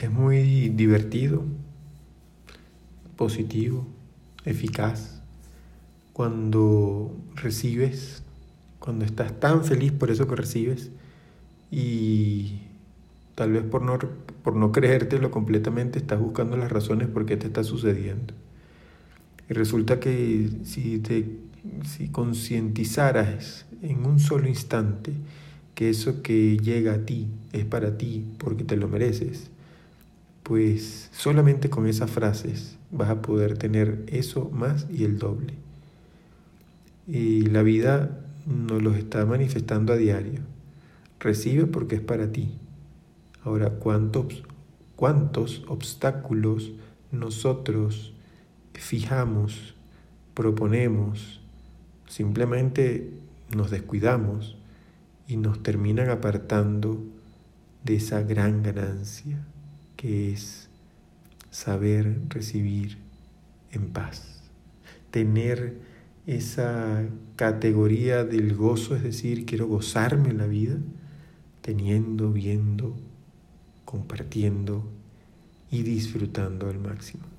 Es muy divertido, positivo, eficaz, cuando recibes, cuando estás tan feliz por eso que recibes y tal vez por no, por no creértelo completamente estás buscando las razones por qué te está sucediendo. Y resulta que si te si concientizaras en un solo instante que eso que llega a ti es para ti porque te lo mereces, pues solamente con esas frases vas a poder tener eso más y el doble. Y la vida nos lo está manifestando a diario. Recibe porque es para ti. Ahora, ¿cuántos, cuántos obstáculos nosotros fijamos, proponemos, simplemente nos descuidamos y nos terminan apartando de esa gran ganancia que es saber recibir en paz, tener esa categoría del gozo, es decir, quiero gozarme la vida, teniendo, viendo, compartiendo y disfrutando al máximo.